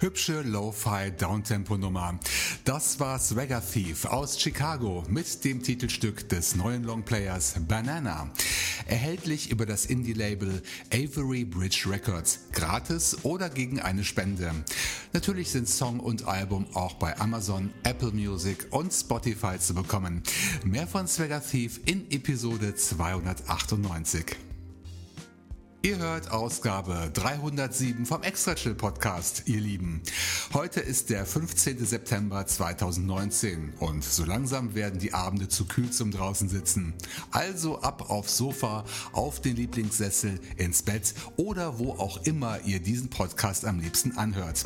Hübsche Lo-Fi Downtempo-Nummer. Das war Swagger Thief aus Chicago mit dem Titelstück des neuen Longplayers Banana. Erhältlich über das Indie-Label Avery Bridge Records. Gratis oder gegen eine Spende. Natürlich sind Song und Album auch bei Amazon, Apple Music und Spotify zu bekommen. Mehr von Swagger Thief in Episode 298. Ihr hört Ausgabe 307 vom Extra Chill Podcast, ihr Lieben. Heute ist der 15. September 2019 und so langsam werden die Abende zu kühl zum draußen sitzen. Also ab aufs Sofa, auf den Lieblingssessel, ins Bett oder wo auch immer ihr diesen Podcast am liebsten anhört.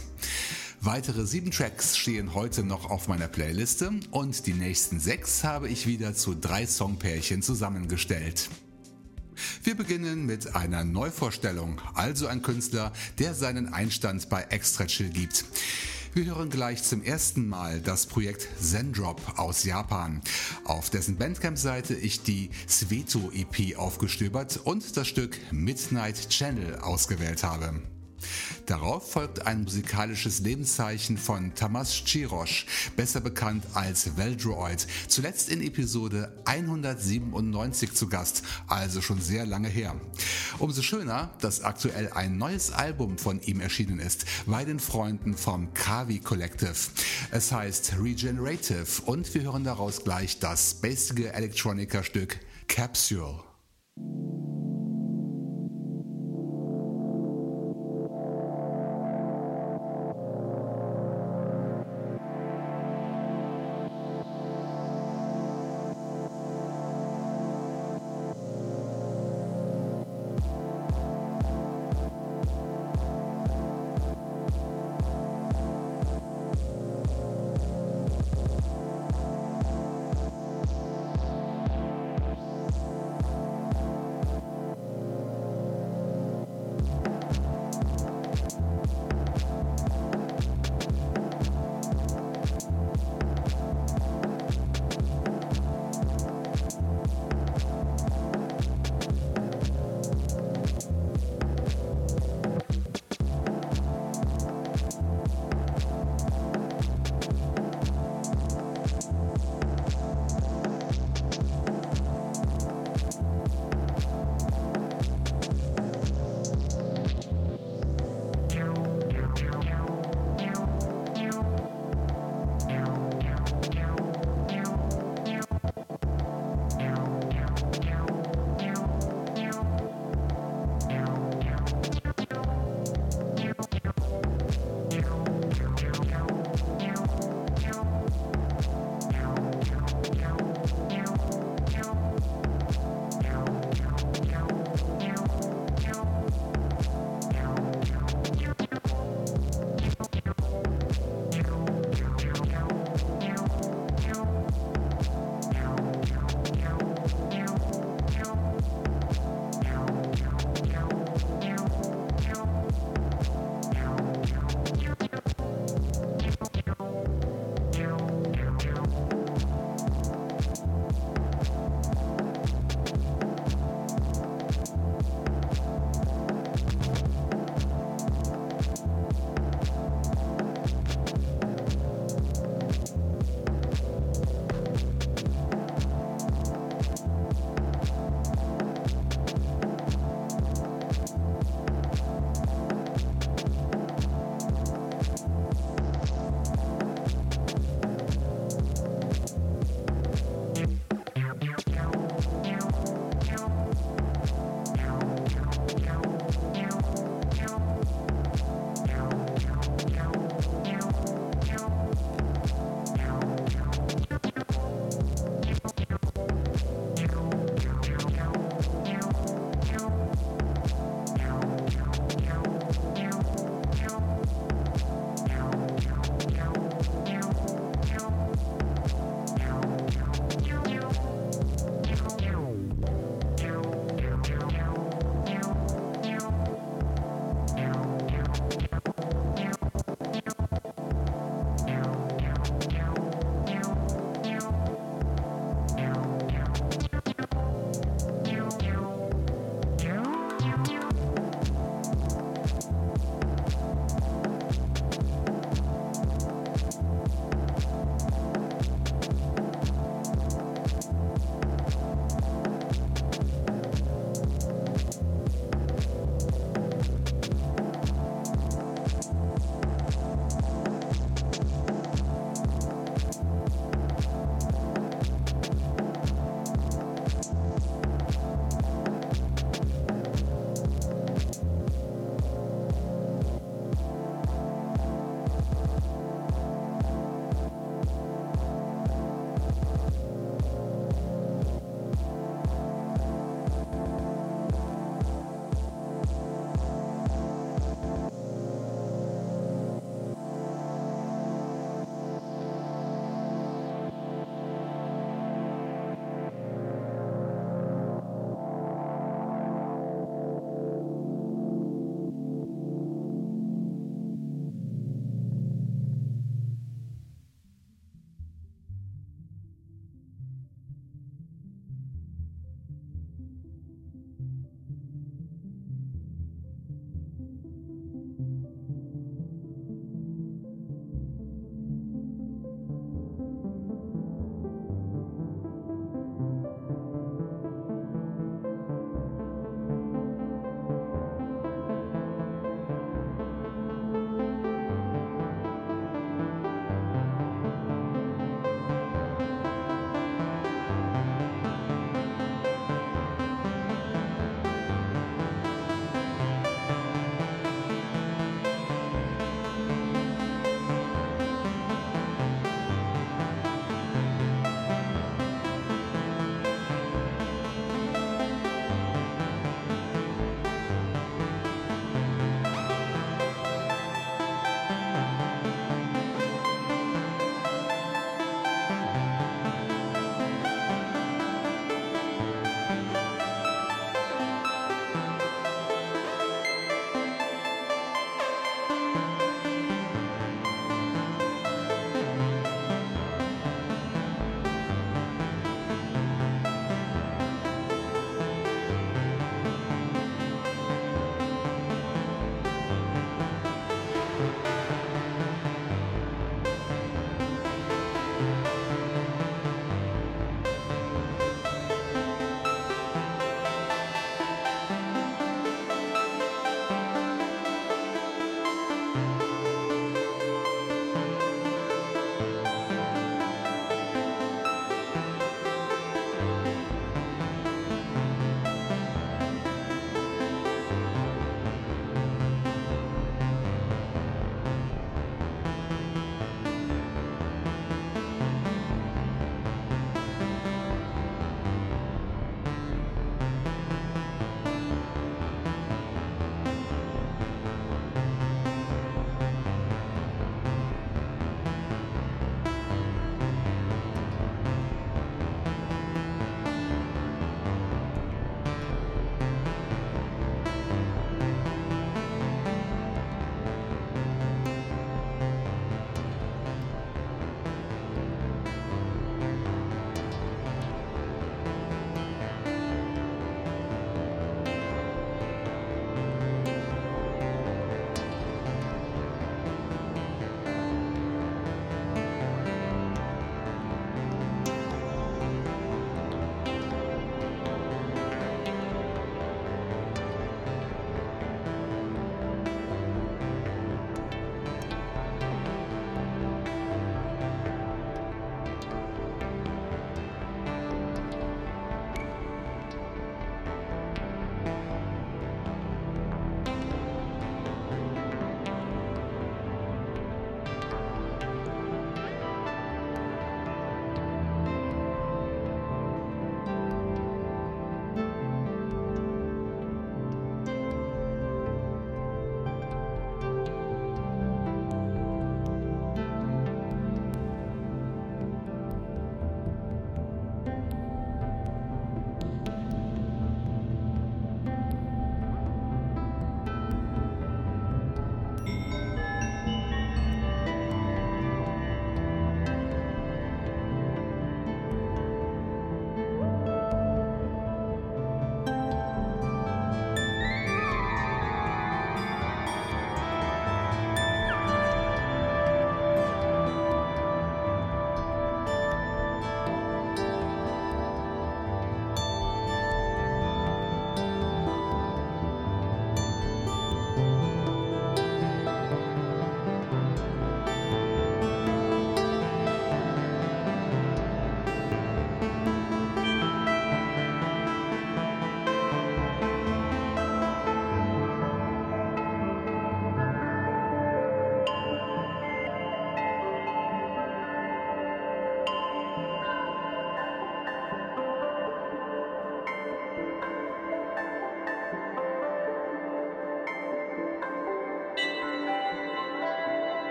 Weitere sieben Tracks stehen heute noch auf meiner Playliste und die nächsten sechs habe ich wieder zu drei Songpärchen zusammengestellt. Wir beginnen mit einer Neuvorstellung, also ein Künstler, der seinen Einstand bei Extra Chill gibt. Wir hören gleich zum ersten Mal das Projekt Zendrop aus Japan, auf dessen Bandcamp-Seite ich die Sveto EP aufgestöbert und das Stück Midnight Channel ausgewählt habe. Darauf folgt ein musikalisches Lebenszeichen von Tamas Chirosch, besser bekannt als Veldroid, zuletzt in Episode 197 zu Gast, also schon sehr lange her. Umso schöner, dass aktuell ein neues Album von ihm erschienen ist, bei den Freunden vom Kavi Collective. Es heißt Regenerative und wir hören daraus gleich das spacige Electronica-Stück Capsule.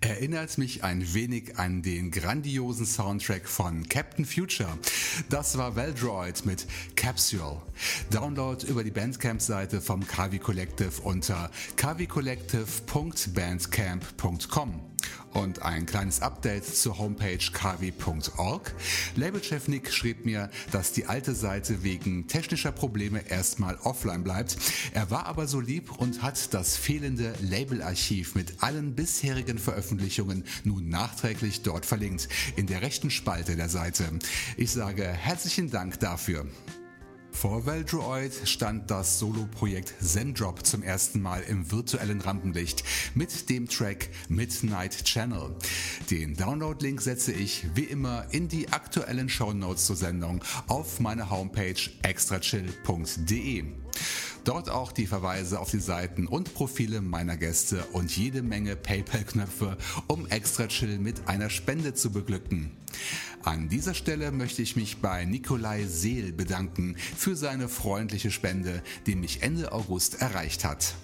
Erinnert mich ein wenig an den grandiosen Soundtrack von Captain Future. Das war Veldroid mit Capsule. Download über die Bandcamp-Seite vom Kavi Collective unter kavicollective.bandcamp.com und ein kleines Update zur Homepage kavi.org. Labelchef Nick schrieb mir, dass die alte Seite wegen technischer Probleme erstmal offline bleibt. Er war aber so lieb und hat das fehlende Labelarchiv mit allen bisherigen Veröffentlichungen nun nachträglich dort verlinkt, in der rechten Spalte der Seite. Ich sage herzlichen Dank dafür. Vor Veldroid stand das Solo-Projekt Zendrop zum ersten Mal im virtuellen Rampenlicht mit dem Track Midnight Channel. Den Download-Link setze ich wie immer in die aktuellen Shownotes zur Sendung auf meiner Homepage extrachill.de. Dort auch die Verweise auf die Seiten und Profile meiner Gäste und jede Menge PayPal-Knöpfe, um Extra Chill mit einer Spende zu beglücken. An dieser Stelle möchte ich mich bei Nikolai Seel bedanken für seine freundliche Spende, die mich Ende August erreicht hat.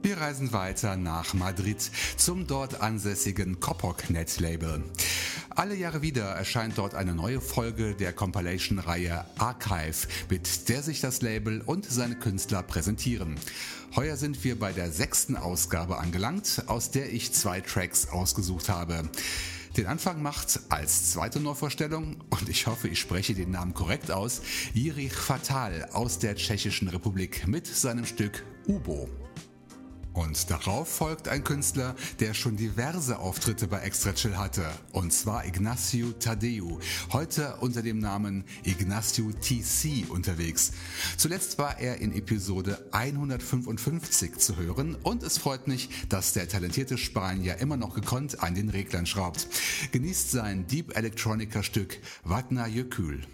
Wir reisen weiter nach Madrid zum dort ansässigen Kopok-Net Label. Alle Jahre wieder erscheint dort eine neue Folge der Compilation-Reihe Archive, mit der sich das Label und seine Künstler präsentieren. Heuer sind wir bei der sechsten Ausgabe angelangt, aus der ich zwei Tracks ausgesucht habe. Den Anfang macht als zweite Neuvorstellung, und ich hoffe, ich spreche den Namen korrekt aus, Jirich Fatal aus der Tschechischen Republik mit seinem Stück Ubo. Und darauf folgt ein Künstler, der schon diverse Auftritte bei Extra Chill hatte. Und zwar Ignacio Tadeu, heute unter dem Namen Ignacio TC unterwegs. Zuletzt war er in Episode 155 zu hören und es freut mich, dass der talentierte Spanier immer noch gekonnt an den Reglern schraubt. Genießt sein Deep Electronica Stück Vatna Jökül.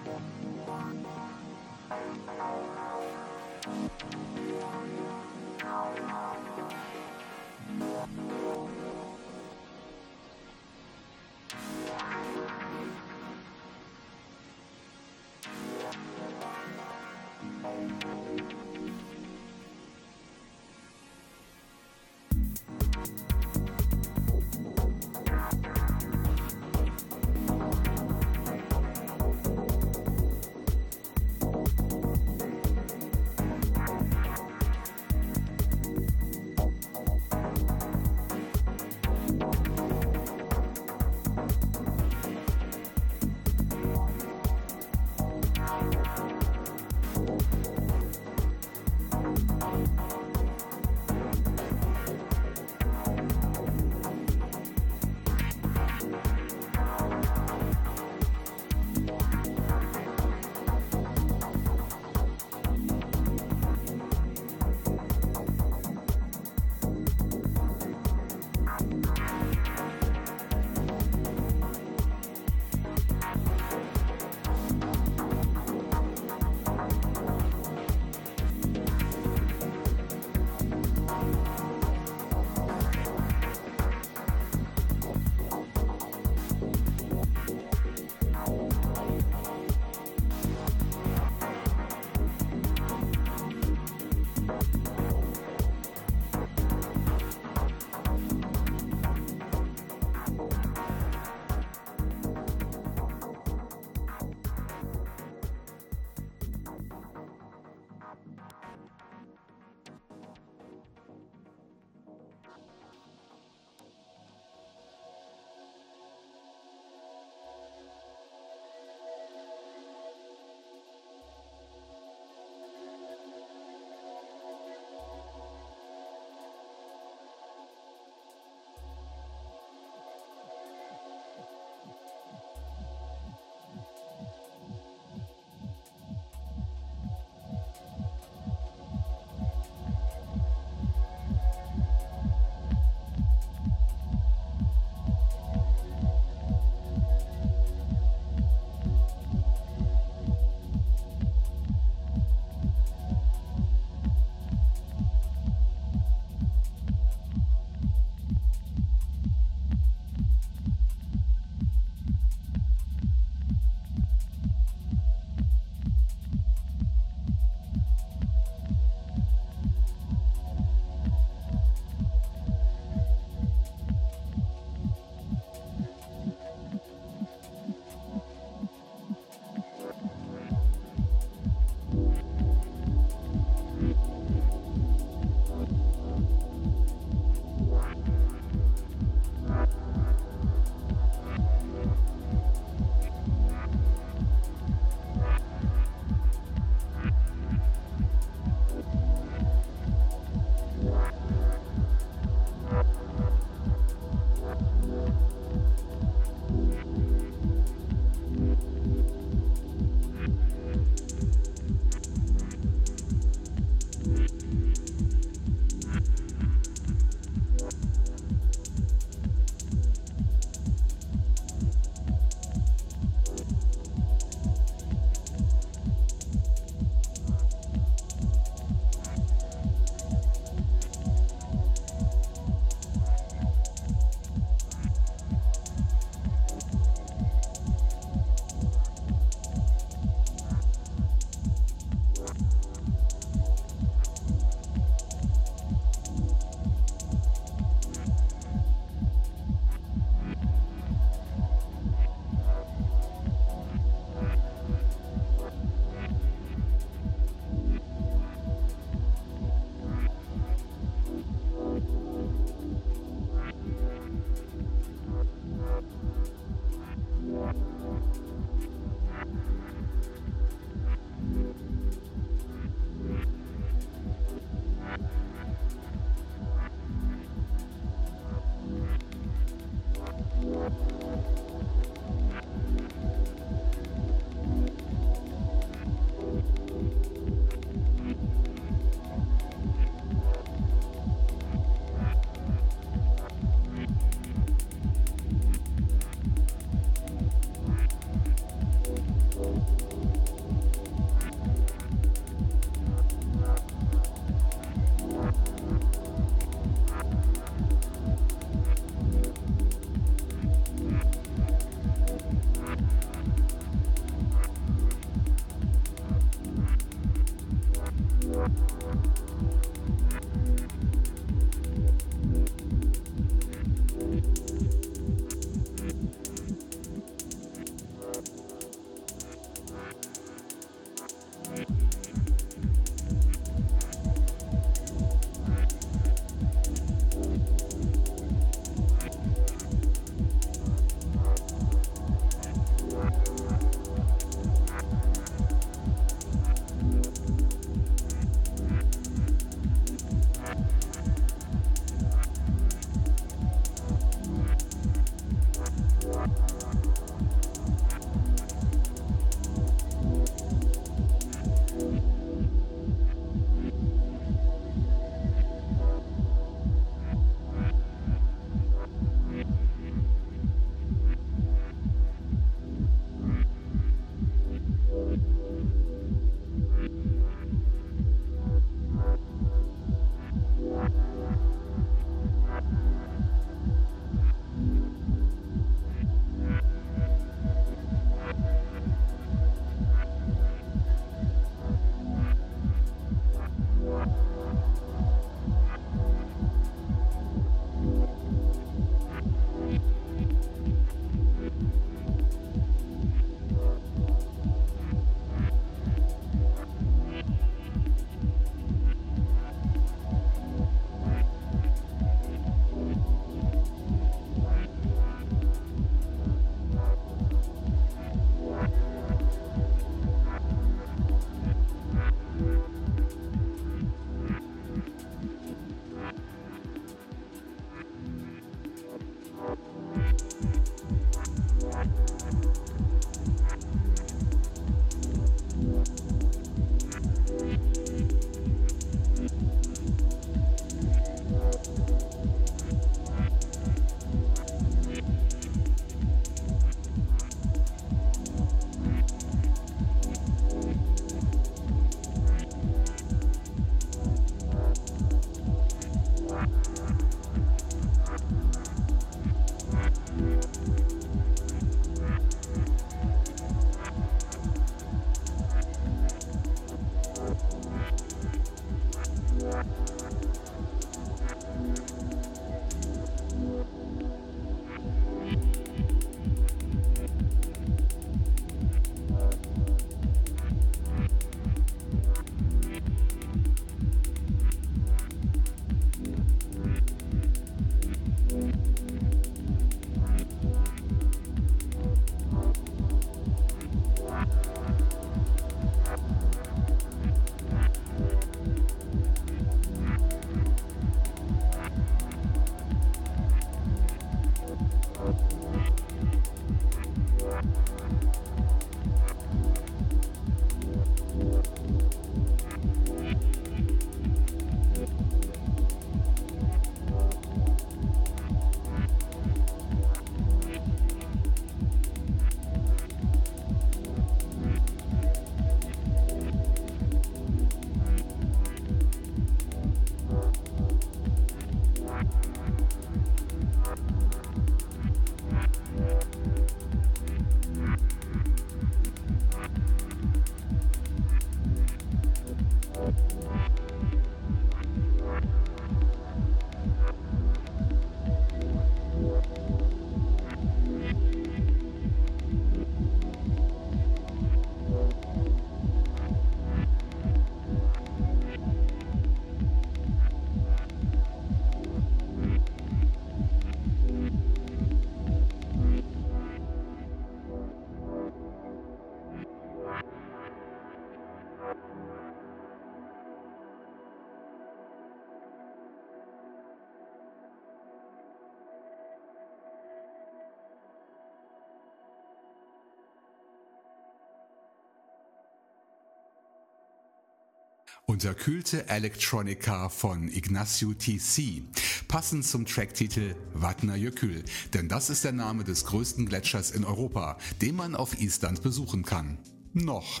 Unterkühlte Electronica von Ignacio TC, passend zum Tracktitel Vatna Jökull, denn das ist der Name des größten Gletschers in Europa, den man auf Island besuchen kann. Noch.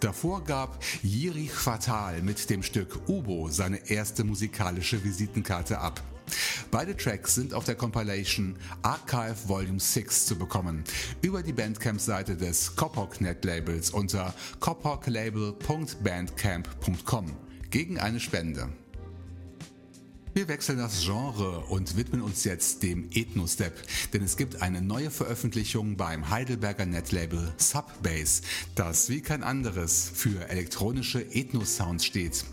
Davor gab Jiri Fatal mit dem Stück Ubo seine erste musikalische Visitenkarte ab. Beide Tracks sind auf der Compilation Archive Volume 6 zu bekommen, über die Bandcamp-Seite des Kopok-Net-Labels unter kopoklabel.bandcamp.com gegen eine Spende. Wir wechseln das Genre und widmen uns jetzt dem Ethno-Step, denn es gibt eine neue Veröffentlichung beim Heidelberger Netlabel Subbase, das wie kein anderes für elektronische Ethno-Sounds steht.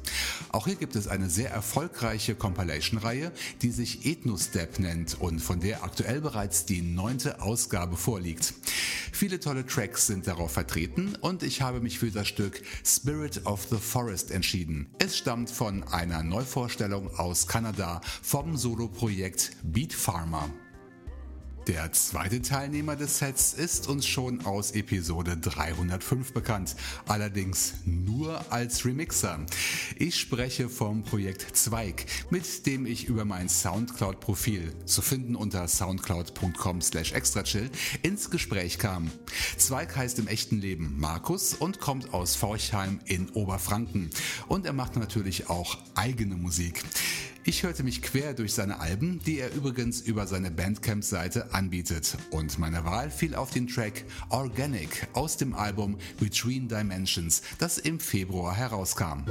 Auch hier gibt es eine sehr erfolgreiche Compilation-Reihe, die sich Ethno-Step nennt und von der aktuell bereits die neunte Ausgabe vorliegt. Viele tolle Tracks sind darauf vertreten und ich habe mich für das Stück Spirit of the Forest entschieden. Es stammt von einer Neuvorstellung aus Kanada Kanada vom Soloprojekt Beat Farmer. Der zweite Teilnehmer des Sets ist uns schon aus Episode 305 bekannt, allerdings nur als Remixer. Ich spreche vom Projekt Zweig, mit dem ich über mein Soundcloud-Profil, zu finden unter soundcloud.com slash extrachill, ins Gespräch kam. Zweig heißt im echten Leben Markus und kommt aus Forchheim in Oberfranken. Und er macht natürlich auch eigene Musik. Ich hörte mich quer durch seine Alben, die er übrigens über seine Bandcamp-Seite anbietet. Und meine Wahl fiel auf den Track Organic aus dem Album Between Dimensions, das im Februar herauskam.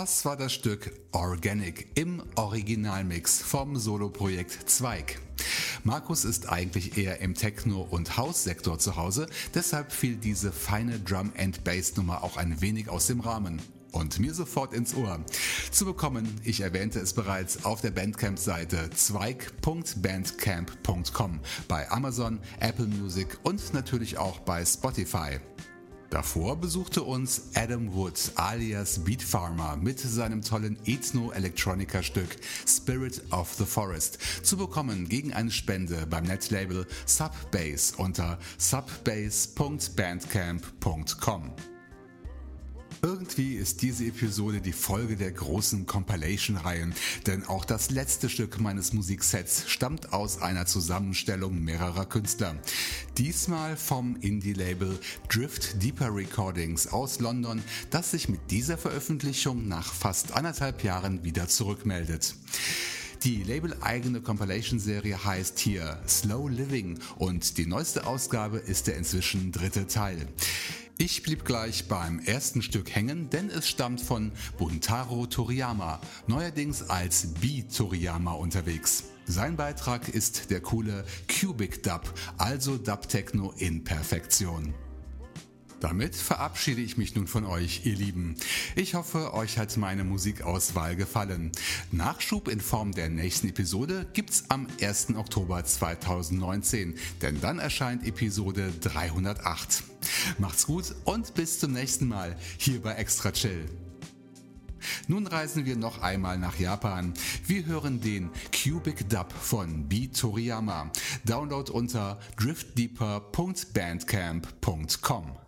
Das war das Stück Organic im Originalmix vom Soloprojekt Zweig. Markus ist eigentlich eher im Techno- und House-Sektor zu Hause, deshalb fiel diese feine Drum-and-Bass-Nummer auch ein wenig aus dem Rahmen und mir sofort ins Ohr. Zu bekommen, ich erwähnte es bereits auf der Bandcamp-Seite zweig.bandcamp.com bei Amazon, Apple Music und natürlich auch bei Spotify. Davor besuchte uns Adam Wood alias Beat Farmer mit seinem tollen Ethno-Electronica-Stück Spirit of the Forest zu bekommen gegen eine Spende beim Netlabel Subbase unter subbase.bandcamp.com. Irgendwie ist diese Episode die Folge der großen Compilation-Reihen, denn auch das letzte Stück meines Musiksets stammt aus einer Zusammenstellung mehrerer Künstler. Diesmal vom Indie-Label Drift Deeper Recordings aus London, das sich mit dieser Veröffentlichung nach fast anderthalb Jahren wieder zurückmeldet. Die label-eigene Compilation-Serie heißt hier Slow Living und die neueste Ausgabe ist der inzwischen dritte Teil. Ich blieb gleich beim ersten Stück hängen, denn es stammt von Buntaro Toriyama, neuerdings als B Toriyama unterwegs. Sein Beitrag ist der coole Cubic Dub, also Dub Techno in Perfektion. Damit verabschiede ich mich nun von euch, ihr Lieben. Ich hoffe, euch hat meine Musikauswahl gefallen. Nachschub in Form der nächsten Episode gibt's am 1. Oktober 2019, denn dann erscheint Episode 308. Macht's gut und bis zum nächsten Mal hier bei Extra Chill. Nun reisen wir noch einmal nach Japan. Wir hören den Cubic Dub von B Toriyama. Download unter driftdeeper.bandcamp.com.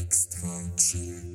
extra chill.